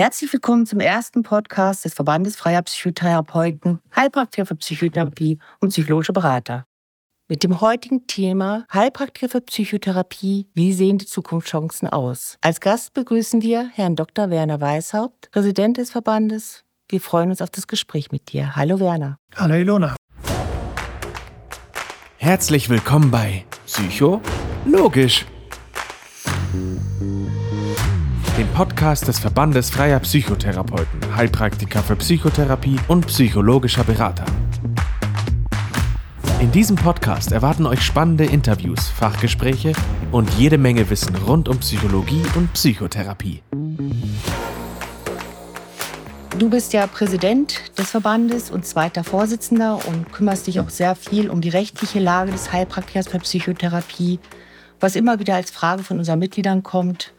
Herzlich willkommen zum ersten Podcast des Verbandes Freier Psychotherapeuten, Heilpraktiker für Psychotherapie und psychologische Berater. Mit dem heutigen Thema Heilpraktiker für Psychotherapie, wie sehen die Zukunftschancen aus? Als Gast begrüßen wir Herrn Dr. Werner Weishaupt, Präsident des Verbandes. Wir freuen uns auf das Gespräch mit dir. Hallo Werner. Hallo Ilona. Herzlich willkommen bei Psycho Logisch dem Podcast des Verbandes Freier Psychotherapeuten, Heilpraktiker für Psychotherapie und psychologischer Berater. In diesem Podcast erwarten euch spannende Interviews, Fachgespräche und jede Menge Wissen rund um Psychologie und Psychotherapie. Du bist ja Präsident des Verbandes und zweiter Vorsitzender und kümmerst dich auch sehr viel um die rechtliche Lage des Heilpraktikers für Psychotherapie, was immer wieder als Frage von unseren Mitgliedern kommt.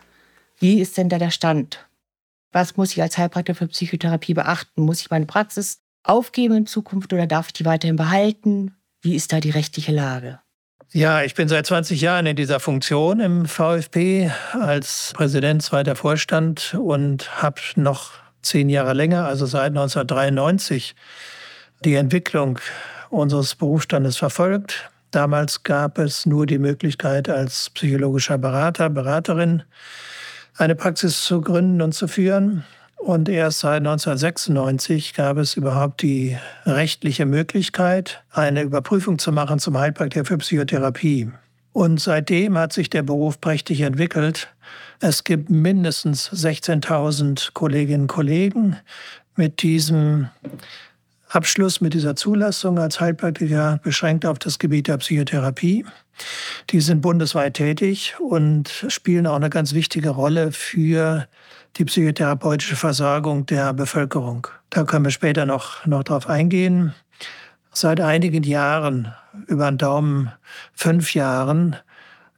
Wie ist denn da der Stand? Was muss ich als Heilpraktiker für Psychotherapie beachten? Muss ich meine Praxis aufgeben in Zukunft oder darf ich die weiterhin behalten? Wie ist da die rechtliche Lage? Ja, ich bin seit 20 Jahren in dieser Funktion im VfB als Präsident, zweiter Vorstand und habe noch zehn Jahre länger, also seit 1993, die Entwicklung unseres Berufsstandes verfolgt. Damals gab es nur die Möglichkeit als psychologischer Berater, Beraterin eine Praxis zu gründen und zu führen. Und erst seit 1996 gab es überhaupt die rechtliche Möglichkeit, eine Überprüfung zu machen zum Heilpraktiker für Psychotherapie. Und seitdem hat sich der Beruf prächtig entwickelt. Es gibt mindestens 16.000 Kolleginnen und Kollegen mit diesem Abschluss mit dieser Zulassung als Heilpraktiker beschränkt auf das Gebiet der Psychotherapie. Die sind bundesweit tätig und spielen auch eine ganz wichtige Rolle für die psychotherapeutische Versorgung der Bevölkerung. Da können wir später noch, noch drauf eingehen. Seit einigen Jahren, über den Daumen fünf Jahren,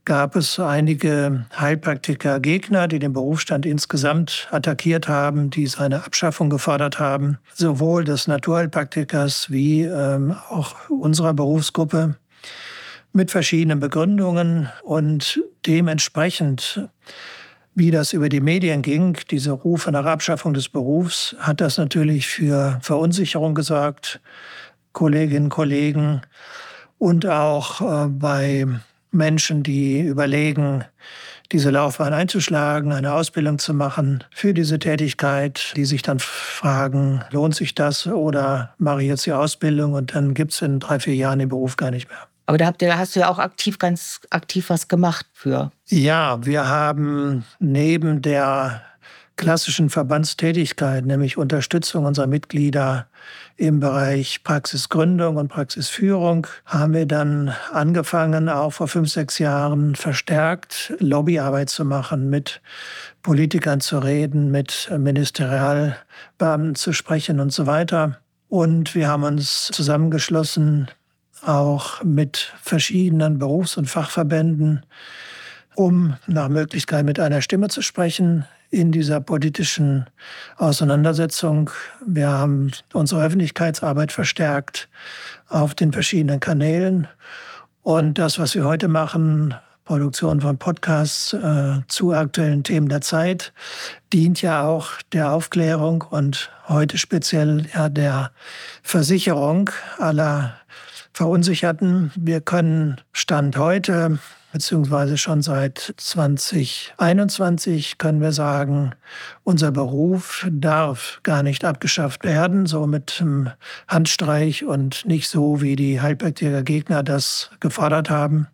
gab es einige Heilpraktiker-Gegner, die den Berufsstand insgesamt attackiert haben, die seine Abschaffung gefordert haben, sowohl des Naturheilpraktikers wie ähm, auch unserer Berufsgruppe mit verschiedenen Begründungen. Und dementsprechend wie das über die Medien ging, diese Rufe nach Abschaffung des Berufs, hat das natürlich für Verunsicherung gesorgt, Kolleginnen und Kollegen und auch äh, bei Menschen, die überlegen, diese Laufbahn einzuschlagen, eine Ausbildung zu machen für diese Tätigkeit, die sich dann fragen, lohnt sich das oder mache ich jetzt die Ausbildung und dann gibt es in drei, vier Jahren den Beruf gar nicht mehr. Aber da, ihr, da hast du ja auch aktiv, ganz aktiv was gemacht für. Ja, wir haben neben der klassischen Verbandstätigkeit, nämlich Unterstützung unserer Mitglieder im Bereich Praxisgründung und Praxisführung, haben wir dann angefangen, auch vor fünf, sechs Jahren verstärkt Lobbyarbeit zu machen, mit Politikern zu reden, mit Ministerialbeamten zu sprechen und so weiter. Und wir haben uns zusammengeschlossen, auch mit verschiedenen Berufs- und Fachverbänden, um nach Möglichkeit mit einer Stimme zu sprechen in dieser politischen Auseinandersetzung. Wir haben unsere Öffentlichkeitsarbeit verstärkt auf den verschiedenen Kanälen. Und das, was wir heute machen, Produktion von Podcasts äh, zu aktuellen Themen der Zeit, dient ja auch der Aufklärung und heute speziell ja der Versicherung aller Verunsicherten. Wir können Stand heute beziehungsweise schon seit 2021 können wir sagen, unser Beruf darf gar nicht abgeschafft werden, so mit einem Handstreich und nicht so, wie die Heilpraktiker Gegner das gefordert haben.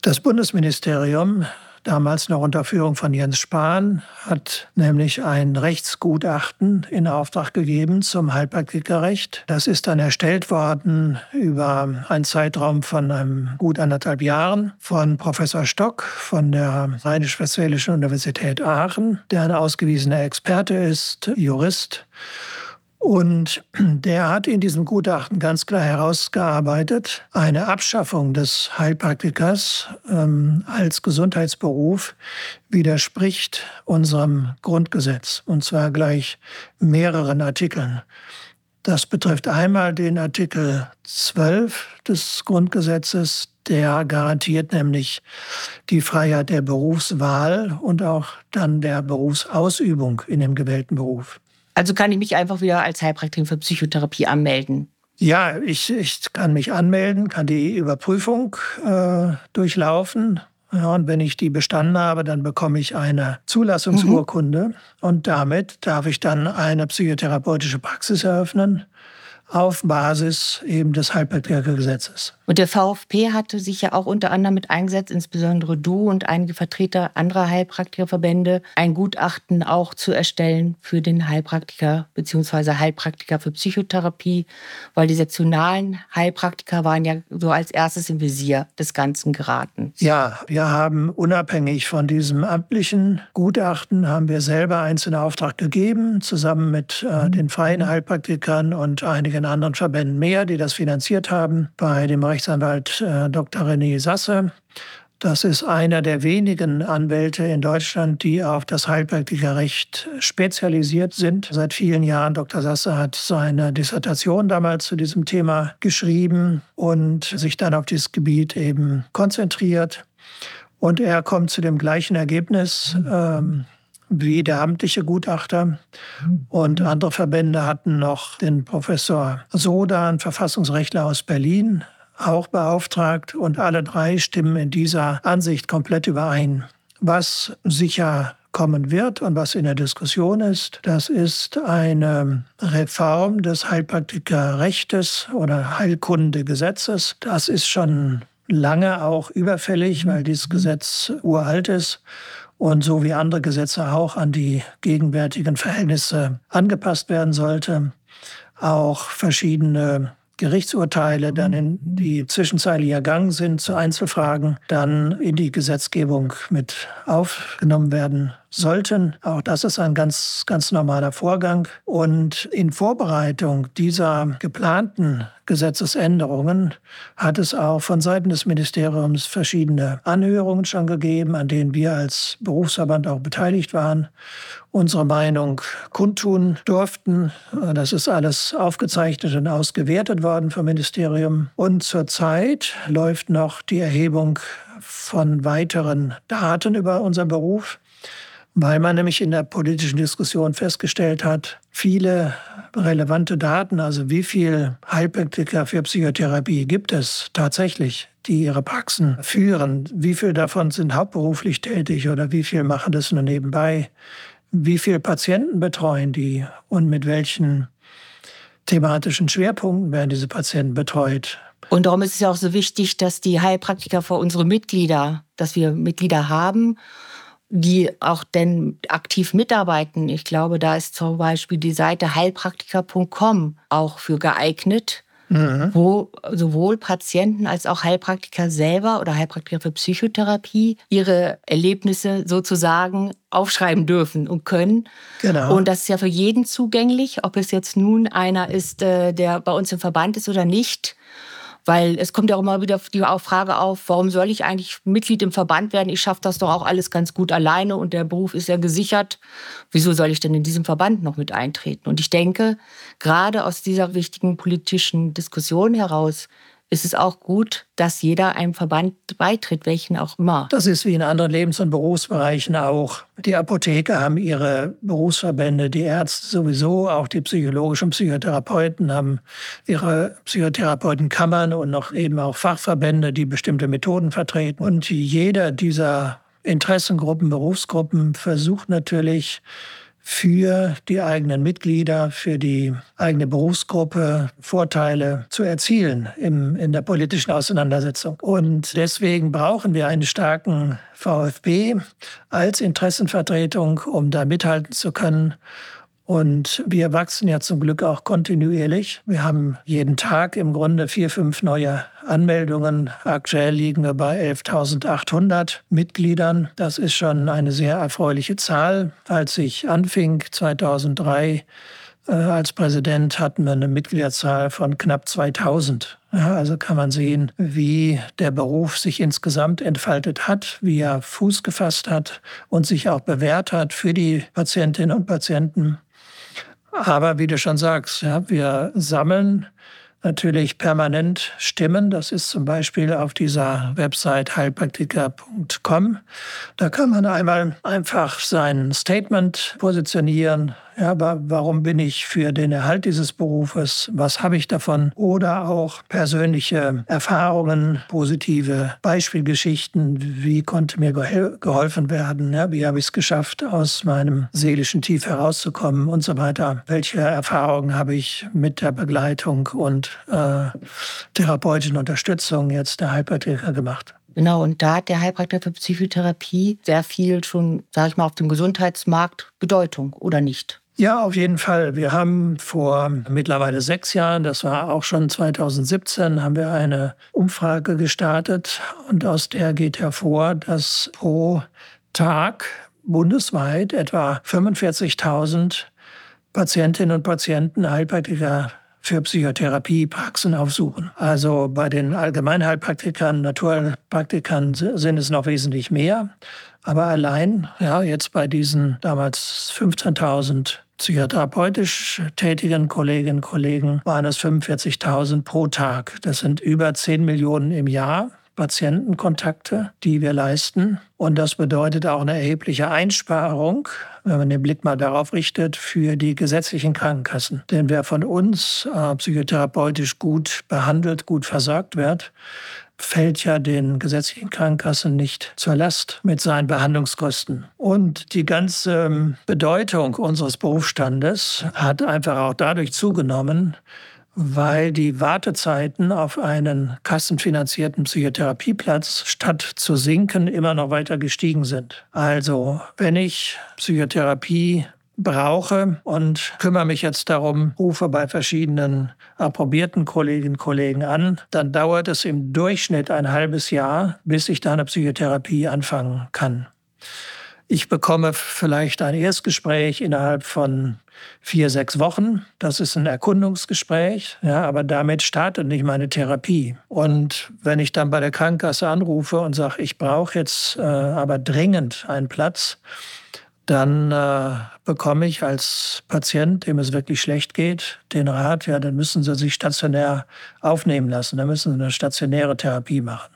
Das Bundesministerium damals noch unter Führung von Jens Spahn, hat nämlich ein Rechtsgutachten in Auftrag gegeben zum Heilpraktikerrecht. Das ist dann erstellt worden über einen Zeitraum von einem gut anderthalb Jahren von Professor Stock von der Rheinisch-Westfälischen Universität Aachen, der ein ausgewiesener Experte ist, Jurist und der hat in diesem Gutachten ganz klar herausgearbeitet, eine Abschaffung des Heilpraktikers ähm, als Gesundheitsberuf widerspricht unserem Grundgesetz, und zwar gleich mehreren Artikeln. Das betrifft einmal den Artikel 12 des Grundgesetzes, der garantiert nämlich die Freiheit der Berufswahl und auch dann der Berufsausübung in dem gewählten Beruf. Also kann ich mich einfach wieder als Heilpraktikerin für Psychotherapie anmelden? Ja, ich, ich kann mich anmelden, kann die Überprüfung äh, durchlaufen. Ja, und wenn ich die bestanden habe, dann bekomme ich eine Zulassungsurkunde mhm. und damit darf ich dann eine psychotherapeutische Praxis eröffnen auf Basis eben des Heilpraktikergesetzes. Und der VfP hatte sich ja auch unter anderem mit eingesetzt, insbesondere du und einige Vertreter anderer Heilpraktikerverbände, ein Gutachten auch zu erstellen für den Heilpraktiker bzw. Heilpraktiker für Psychotherapie, weil die sektionalen Heilpraktiker waren ja so als erstes im Visier des Ganzen geraten. Ja, wir haben unabhängig von diesem amtlichen Gutachten, haben wir selber eins in Auftrag gegeben, zusammen mit äh, den freien Heilpraktikern und einigen anderen Verbänden mehr, die das finanziert haben. Bei dem Rechtsanwalt äh, Dr. René Sasse. Das ist einer der wenigen Anwälte in Deutschland, die auf das Heilpraktikerrecht spezialisiert sind. Seit vielen Jahren, Dr. Sasse hat seine Dissertation damals zu diesem Thema geschrieben und sich dann auf dieses Gebiet eben konzentriert. Und er kommt zu dem gleichen Ergebnis ähm, wie der amtliche Gutachter. Und andere Verbände hatten noch den Professor Soda, ein Verfassungsrechtler aus Berlin, auch beauftragt und alle drei stimmen in dieser Ansicht komplett überein. Was sicher kommen wird und was in der Diskussion ist, das ist eine Reform des Heilpraktikerrechtes oder Heilkundegesetzes. Das ist schon lange auch überfällig, weil dieses Gesetz uralt ist und so wie andere Gesetze auch an die gegenwärtigen Verhältnisse angepasst werden sollte. Auch verschiedene Gerichtsurteile dann in die zwischenzeitlich ergangen sind zu Einzelfragen, dann in die Gesetzgebung mit aufgenommen werden sollten. Auch das ist ein ganz, ganz normaler Vorgang. Und in Vorbereitung dieser geplanten Gesetzesänderungen hat es auch von Seiten des Ministeriums verschiedene Anhörungen schon gegeben, an denen wir als Berufsverband auch beteiligt waren, unsere Meinung kundtun durften. Das ist alles aufgezeichnet und ausgewertet worden vom Ministerium. Und zurzeit läuft noch die Erhebung von weiteren Daten über unseren Beruf weil man nämlich in der politischen Diskussion festgestellt hat, viele relevante Daten, also wie viel Heilpraktiker für Psychotherapie gibt es tatsächlich, die ihre Praxen führen, wie viel davon sind hauptberuflich tätig oder wie viel machen das nur nebenbei, wie viele Patienten betreuen die? Und mit welchen thematischen Schwerpunkten werden diese Patienten betreut. Und darum ist es ja auch so wichtig, dass die Heilpraktiker für unsere Mitglieder, dass wir Mitglieder haben die auch denn aktiv mitarbeiten. Ich glaube, da ist zum Beispiel die Seite heilpraktiker.com auch für geeignet, mhm. wo sowohl Patienten als auch Heilpraktiker selber oder Heilpraktiker für Psychotherapie ihre Erlebnisse sozusagen aufschreiben dürfen und können. Genau. Und das ist ja für jeden zugänglich, ob es jetzt nun einer ist, äh, der bei uns im Verband ist oder nicht. Weil es kommt ja auch immer wieder die Frage auf, warum soll ich eigentlich Mitglied im Verband werden? Ich schaffe das doch auch alles ganz gut alleine und der Beruf ist ja gesichert. Wieso soll ich denn in diesem Verband noch mit eintreten? Und ich denke, gerade aus dieser wichtigen politischen Diskussion heraus ist es auch gut, dass jeder einem Verband beitritt, welchen auch immer. Das ist wie in anderen Lebens- und Berufsbereichen auch. Die Apotheker haben ihre Berufsverbände, die Ärzte sowieso, auch die psychologischen Psychotherapeuten haben ihre Psychotherapeutenkammern und noch eben auch Fachverbände, die bestimmte Methoden vertreten. Und jeder dieser Interessengruppen, Berufsgruppen versucht natürlich, für die eigenen Mitglieder, für die eigene Berufsgruppe Vorteile zu erzielen im, in der politischen Auseinandersetzung. Und deswegen brauchen wir einen starken VfB als Interessenvertretung, um da mithalten zu können und wir wachsen ja zum Glück auch kontinuierlich. Wir haben jeden Tag im Grunde vier, fünf neue Anmeldungen. Aktuell liegen wir bei 11.800 Mitgliedern. Das ist schon eine sehr erfreuliche Zahl. Als ich anfing 2003 äh, als Präsident, hatten wir eine Mitgliederzahl von knapp 2000. Ja, also kann man sehen, wie der Beruf sich insgesamt entfaltet hat, wie er Fuß gefasst hat und sich auch bewährt hat für die Patientinnen und Patienten. Aber wie du schon sagst, ja, wir sammeln natürlich permanent Stimmen. Das ist zum Beispiel auf dieser Website heilpraktiker.com. Da kann man einmal einfach sein Statement positionieren, ja, aber warum bin ich für den Erhalt dieses Berufes? Was habe ich davon? Oder auch persönliche Erfahrungen, positive Beispielgeschichten. Wie konnte mir geholfen werden? Ja, wie habe ich es geschafft, aus meinem seelischen Tief herauszukommen und so weiter? Welche Erfahrungen habe ich mit der Begleitung und äh, therapeutischen Unterstützung jetzt der Heilpraktiker gemacht? Genau, und da hat der Heilpraktiker für Psychotherapie sehr viel schon, sage ich mal, auf dem Gesundheitsmarkt Bedeutung, oder nicht? Ja, auf jeden Fall. Wir haben vor mittlerweile sechs Jahren, das war auch schon 2017, haben wir eine Umfrage gestartet und aus der geht hervor, dass pro Tag bundesweit etwa 45.000 Patientinnen und Patienten Heilpraktiker für Psychotherapiepraxen aufsuchen. Also bei den Allgemeinheilpraktikern, Naturheilpraktikern sind es noch wesentlich mehr. Aber allein, ja, jetzt bei diesen damals 15.000 psychotherapeutisch tätigen Kolleginnen und Kollegen waren es 45.000 pro Tag. Das sind über 10 Millionen im Jahr. Patientenkontakte, die wir leisten. Und das bedeutet auch eine erhebliche Einsparung, wenn man den Blick mal darauf richtet, für die gesetzlichen Krankenkassen. Denn wer von uns äh, psychotherapeutisch gut behandelt, gut versorgt wird, fällt ja den gesetzlichen Krankenkassen nicht zur Last mit seinen Behandlungskosten. Und die ganze ähm, Bedeutung unseres Berufsstandes hat einfach auch dadurch zugenommen, weil die Wartezeiten auf einen kassenfinanzierten Psychotherapieplatz statt zu sinken immer noch weiter gestiegen sind. Also wenn ich Psychotherapie brauche und kümmere mich jetzt darum, rufe bei verschiedenen approbierten Kolleginnen und Kollegen an, dann dauert es im Durchschnitt ein halbes Jahr, bis ich da eine Psychotherapie anfangen kann. Ich bekomme vielleicht ein Erstgespräch innerhalb von vier, sechs Wochen. Das ist ein Erkundungsgespräch, ja, aber damit startet nicht meine Therapie. Und wenn ich dann bei der Krankenkasse anrufe und sage, ich brauche jetzt äh, aber dringend einen Platz, dann äh, bekomme ich als Patient, dem es wirklich schlecht geht, den Rat, ja, dann müssen Sie sich stationär aufnehmen lassen, dann müssen Sie eine stationäre Therapie machen.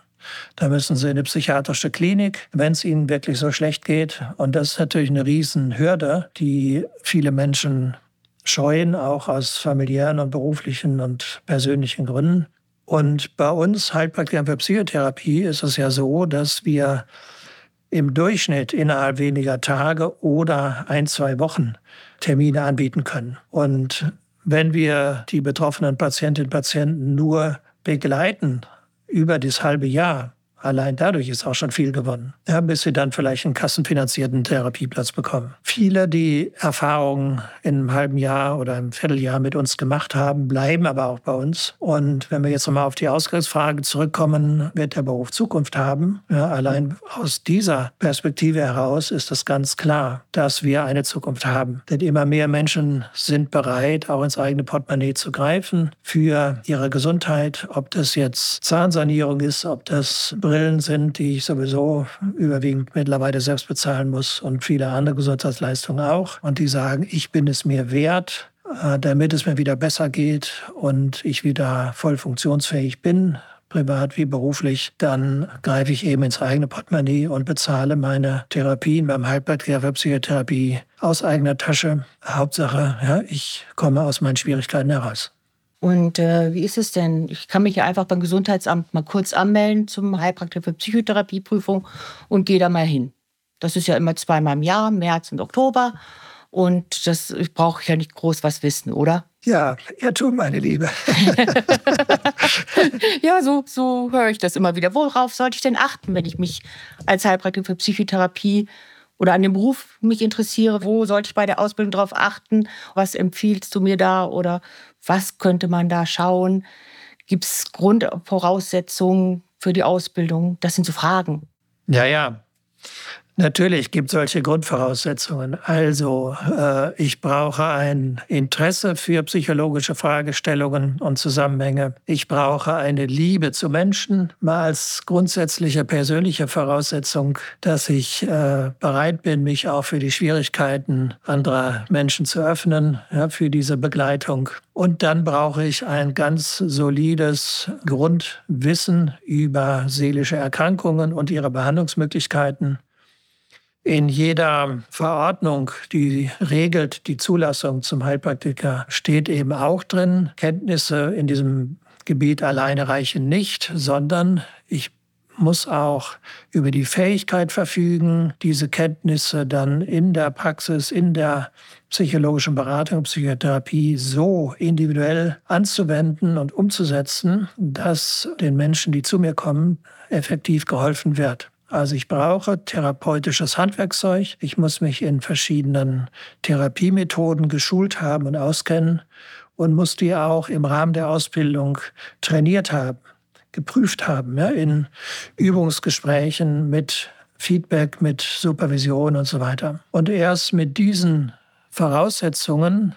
Da müssen Sie in eine psychiatrische Klinik, wenn es Ihnen wirklich so schlecht geht. Und das ist natürlich eine Riesenhürde, die viele Menschen scheuen, auch aus familiären und beruflichen und persönlichen Gründen. Und bei uns Heilpraktikern für Psychotherapie ist es ja so, dass wir im Durchschnitt innerhalb weniger Tage oder ein, zwei Wochen Termine anbieten können. Und wenn wir die betroffenen Patientinnen und Patienten nur begleiten über das halbe Jahr, Allein dadurch ist auch schon viel gewonnen, ja, bis sie dann vielleicht einen kassenfinanzierten Therapieplatz bekommen. Viele, die Erfahrungen in einem halben Jahr oder einem Vierteljahr mit uns gemacht haben, bleiben aber auch bei uns. Und wenn wir jetzt nochmal auf die Ausgangsfrage zurückkommen, wird der Beruf Zukunft haben? Ja, allein aus dieser Perspektive heraus ist es ganz klar, dass wir eine Zukunft haben. Denn immer mehr Menschen sind bereit, auch ins eigene Portemonnaie zu greifen für ihre Gesundheit, ob das jetzt Zahnsanierung ist, ob das Brillen sind, die ich sowieso überwiegend mittlerweile selbst bezahlen muss und viele andere Gesundheitsleistungen auch. Und die sagen, ich bin es mir wert, äh, damit es mir wieder besser geht und ich wieder voll funktionsfähig bin, privat wie beruflich, dann greife ich eben ins eigene Portemonnaie und bezahle meine Therapien beim Heilpraktiker Psychotherapie aus eigener Tasche. Hauptsache, ja, ich komme aus meinen Schwierigkeiten heraus. Und äh, wie ist es denn? Ich kann mich ja einfach beim Gesundheitsamt mal kurz anmelden zum Heilpraktiker für Psychotherapieprüfung und gehe da mal hin. Das ist ja immer zweimal im Jahr, März und Oktober. Und das brauche ich ja nicht groß was wissen, oder? Ja, Irrtum, meine Liebe. ja, so, so höre ich das immer wieder. Worauf sollte ich denn achten, wenn ich mich als Heilpraktiker für Psychotherapie oder an dem Beruf mich interessiere? Wo sollte ich bei der Ausbildung darauf achten? Was empfiehlst du mir da? Oder was könnte man da schauen? Gibt es Grundvoraussetzungen für die Ausbildung? Das sind so Fragen. Ja, ja. Natürlich gibt es solche Grundvoraussetzungen. Also äh, ich brauche ein Interesse für psychologische Fragestellungen und Zusammenhänge. Ich brauche eine Liebe zu Menschen, mal als grundsätzliche persönliche Voraussetzung, dass ich äh, bereit bin, mich auch für die Schwierigkeiten anderer Menschen zu öffnen, ja, für diese Begleitung. Und dann brauche ich ein ganz solides Grundwissen über seelische Erkrankungen und ihre Behandlungsmöglichkeiten in jeder Verordnung, die regelt die Zulassung zum Heilpraktiker, steht eben auch drin, Kenntnisse in diesem Gebiet alleine reichen nicht, sondern ich muss auch über die Fähigkeit verfügen, diese Kenntnisse dann in der Praxis, in der psychologischen Beratung, Psychotherapie so individuell anzuwenden und umzusetzen, dass den Menschen, die zu mir kommen, effektiv geholfen wird. Also ich brauche therapeutisches Handwerkszeug. Ich muss mich in verschiedenen Therapiemethoden geschult haben und auskennen und muss die auch im Rahmen der Ausbildung trainiert haben, geprüft haben, ja, in Übungsgesprächen mit Feedback, mit Supervision und so weiter. Und erst mit diesen Voraussetzungen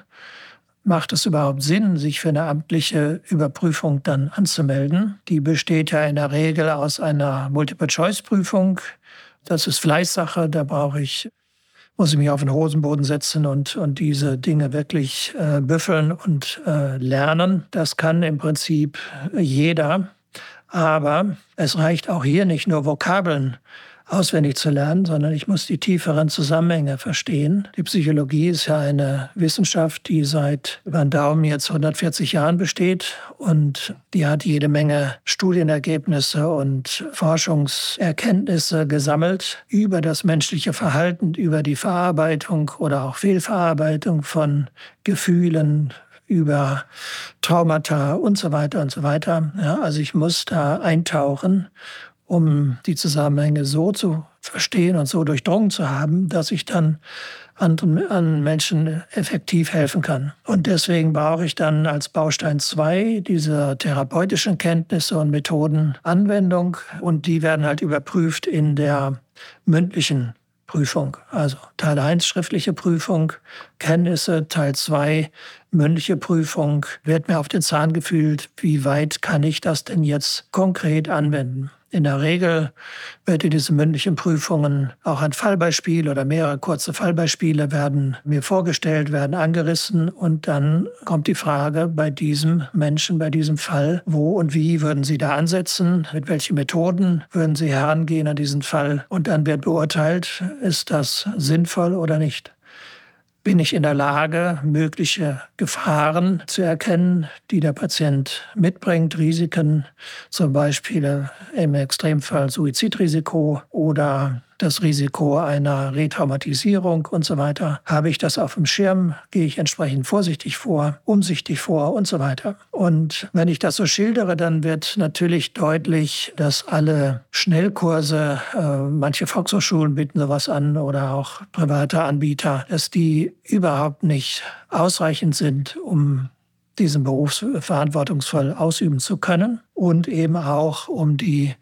macht es überhaupt Sinn, sich für eine amtliche Überprüfung dann anzumelden? Die besteht ja in der Regel aus einer Multiple-Choice-Prüfung. Das ist Fleißsache, da brauche ich, muss ich mich auf den Hosenboden setzen und, und diese Dinge wirklich äh, büffeln und äh, lernen. Das kann im Prinzip jeder. Aber es reicht auch hier nicht nur Vokabeln auswendig zu lernen, sondern ich muss die tieferen Zusammenhänge verstehen. Die Psychologie ist ja eine Wissenschaft, die seit über den Daumen jetzt 140 Jahren besteht und die hat jede Menge Studienergebnisse und Forschungserkenntnisse gesammelt über das menschliche Verhalten, über die Verarbeitung oder auch Fehlverarbeitung von Gefühlen, über Traumata und so weiter und so weiter. Ja, also ich muss da eintauchen um die Zusammenhänge so zu verstehen und so durchdrungen zu haben, dass ich dann anderen, anderen Menschen effektiv helfen kann. Und deswegen brauche ich dann als Baustein 2 diese therapeutischen Kenntnisse und Methoden Anwendung und die werden halt überprüft in der mündlichen Prüfung. Also Teil 1 schriftliche Prüfung, Kenntnisse, Teil 2 mündliche Prüfung, wird mir auf den Zahn gefühlt, wie weit kann ich das denn jetzt konkret anwenden. In der Regel wird in diesen mündlichen Prüfungen auch ein Fallbeispiel oder mehrere kurze Fallbeispiele werden mir vorgestellt, werden angerissen und dann kommt die Frage bei diesem Menschen, bei diesem Fall, wo und wie würden Sie da ansetzen, mit welchen Methoden würden Sie herangehen an diesen Fall? Und dann wird beurteilt, ist das sinnvoll oder nicht bin ich in der Lage, mögliche Gefahren zu erkennen, die der Patient mitbringt, Risiken, zum Beispiel im Extremfall Suizidrisiko oder das Risiko einer Retraumatisierung und so weiter. Habe ich das auf dem Schirm, gehe ich entsprechend vorsichtig vor, umsichtig vor und so weiter. Und wenn ich das so schildere, dann wird natürlich deutlich, dass alle Schnellkurse, äh, manche Volkshochschulen bieten sowas an oder auch private Anbieter, dass die überhaupt nicht ausreichend sind, um diesen Beruf verantwortungsvoll ausüben zu können und eben auch um die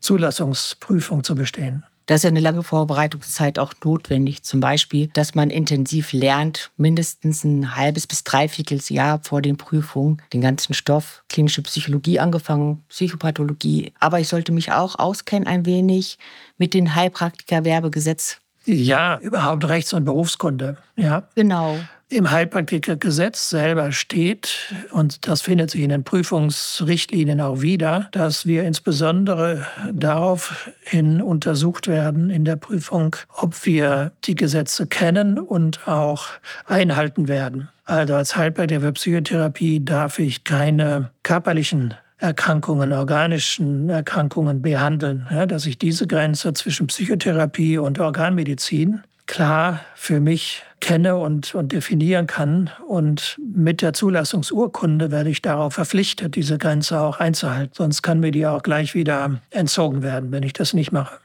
Zulassungsprüfung zu bestehen. Da ist ja eine lange Vorbereitungszeit auch notwendig. Zum Beispiel, dass man intensiv lernt, mindestens ein halbes bis dreiviertel Jahr vor den Prüfungen, den ganzen Stoff, klinische Psychologie angefangen, Psychopathologie. Aber ich sollte mich auch auskennen ein wenig mit dem Heilpraktiker-Werbegesetz. Ja, überhaupt Rechts- und Berufskunde. Ja. Genau im Heilpraktikergesetz selber steht, und das findet sich in den Prüfungsrichtlinien auch wieder, dass wir insbesondere daraufhin untersucht werden in der Prüfung, ob wir die Gesetze kennen und auch einhalten werden. Also als Heilpraktiker für Psychotherapie darf ich keine körperlichen Erkrankungen, organischen Erkrankungen behandeln. Ja, dass ich diese Grenze zwischen Psychotherapie und Organmedizin klar für mich kenne und, und definieren kann. Und mit der Zulassungsurkunde werde ich darauf verpflichtet, diese Grenze auch einzuhalten. Sonst kann mir die auch gleich wieder entzogen werden, wenn ich das nicht mache.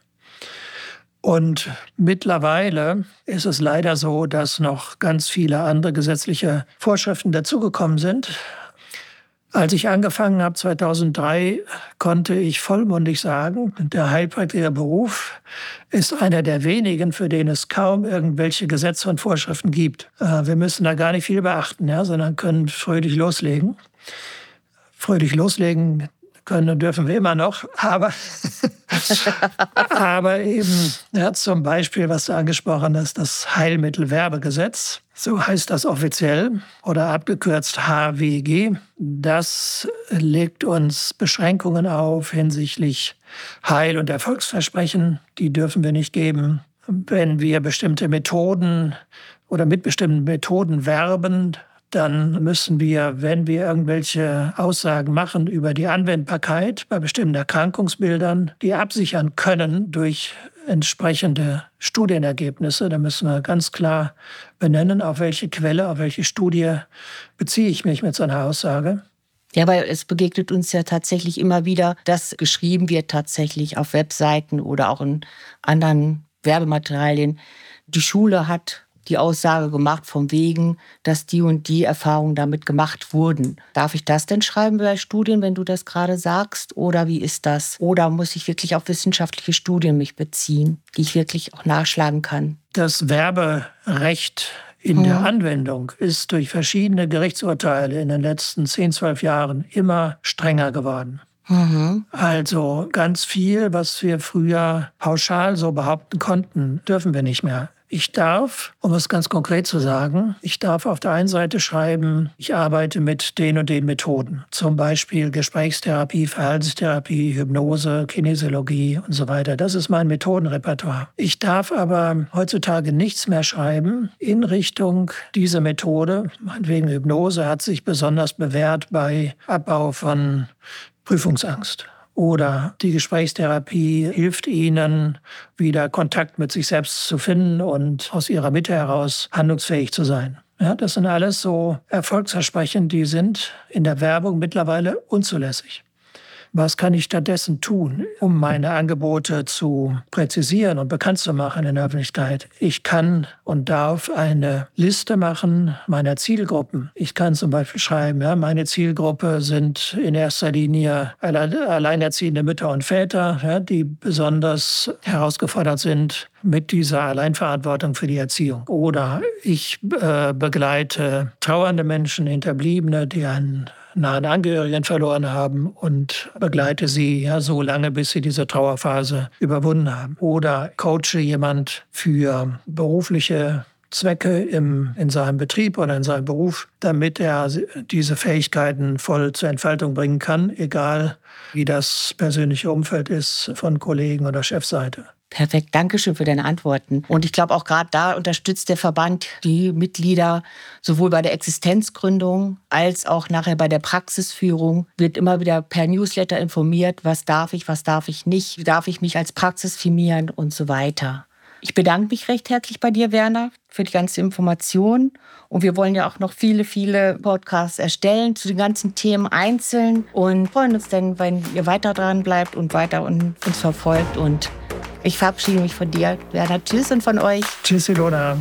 Und mittlerweile ist es leider so, dass noch ganz viele andere gesetzliche Vorschriften dazugekommen sind. Als ich angefangen habe 2003, konnte ich vollmundig sagen, der Heilpraktikerberuf ist einer der wenigen, für den es kaum irgendwelche Gesetze und Vorschriften gibt. Äh, wir müssen da gar nicht viel beachten, ja, sondern können fröhlich loslegen. Fröhlich loslegen können und dürfen wir immer noch, aber, aber eben ja, zum Beispiel, was du angesprochen hast, das Heilmittelwerbegesetz so heißt das offiziell oder abgekürzt HWG. Das legt uns Beschränkungen auf hinsichtlich Heil- und Erfolgsversprechen. Die dürfen wir nicht geben. Wenn wir bestimmte Methoden oder mit bestimmten Methoden werben, dann müssen wir, wenn wir irgendwelche Aussagen machen über die Anwendbarkeit bei bestimmten Erkrankungsbildern, die absichern können durch entsprechende Studienergebnisse. Da müssen wir ganz klar benennen, auf welche Quelle, auf welche Studie beziehe ich mich mit so einer Aussage. Ja, weil es begegnet uns ja tatsächlich immer wieder, dass geschrieben wird tatsächlich auf Webseiten oder auch in anderen Werbematerialien. Die Schule hat die Aussage gemacht vom wegen, dass die und die Erfahrungen damit gemacht wurden. Darf ich das denn schreiben bei Studien, wenn du das gerade sagst? Oder wie ist das? Oder muss ich wirklich auf wissenschaftliche Studien mich beziehen, die ich wirklich auch nachschlagen kann? Das Werberecht in der mhm. Anwendung ist durch verschiedene Gerichtsurteile in den letzten 10, 12 Jahren immer strenger geworden. Mhm. Also ganz viel, was wir früher pauschal so behaupten konnten, dürfen wir nicht mehr. Ich darf, um es ganz konkret zu sagen, ich darf auf der einen Seite schreiben, ich arbeite mit den und den Methoden. Zum Beispiel Gesprächstherapie, Verhaltenstherapie, Hypnose, Kinesiologie und so weiter. Das ist mein Methodenrepertoire. Ich darf aber heutzutage nichts mehr schreiben in Richtung dieser Methode. Meinetwegen Hypnose hat sich besonders bewährt bei Abbau von Prüfungsangst. Oder die Gesprächstherapie hilft ihnen, wieder Kontakt mit sich selbst zu finden und aus ihrer Mitte heraus handlungsfähig zu sein. Ja, das sind alles so Erfolgsversprechen, die sind in der Werbung mittlerweile unzulässig. Was kann ich stattdessen tun, um meine Angebote zu präzisieren und bekannt zu machen in der Öffentlichkeit? Ich kann und darf eine Liste machen meiner Zielgruppen. Ich kann zum Beispiel schreiben, ja, meine Zielgruppe sind in erster Linie alleinerziehende Mütter und Väter, ja, die besonders herausgefordert sind mit dieser Alleinverantwortung für die Erziehung. Oder ich äh, begleite trauernde Menschen, Hinterbliebene, die einen nahen Angehörigen verloren haben und begleite sie ja so lange, bis sie diese Trauerphase überwunden haben. Oder coache jemand für berufliche Zwecke im, in seinem Betrieb oder in seinem Beruf, damit er diese Fähigkeiten voll zur Entfaltung bringen kann, egal wie das persönliche Umfeld ist von Kollegen oder Chefseite. Perfekt, Dankeschön für deine Antworten. Und ich glaube auch gerade da unterstützt der Verband die Mitglieder sowohl bei der Existenzgründung als auch nachher bei der Praxisführung. Wird immer wieder per Newsletter informiert, was darf ich, was darf ich nicht, darf ich mich als Praxis firmieren und so weiter. Ich bedanke mich recht herzlich bei dir, Werner, für die ganze Information. Und wir wollen ja auch noch viele, viele Podcasts erstellen zu den ganzen Themen einzeln und freuen uns dann, wenn ihr weiter dran bleibt und weiter uns verfolgt. Und ich verabschiede mich von dir, Werner. Tschüss und von euch. Tschüss, Ilona.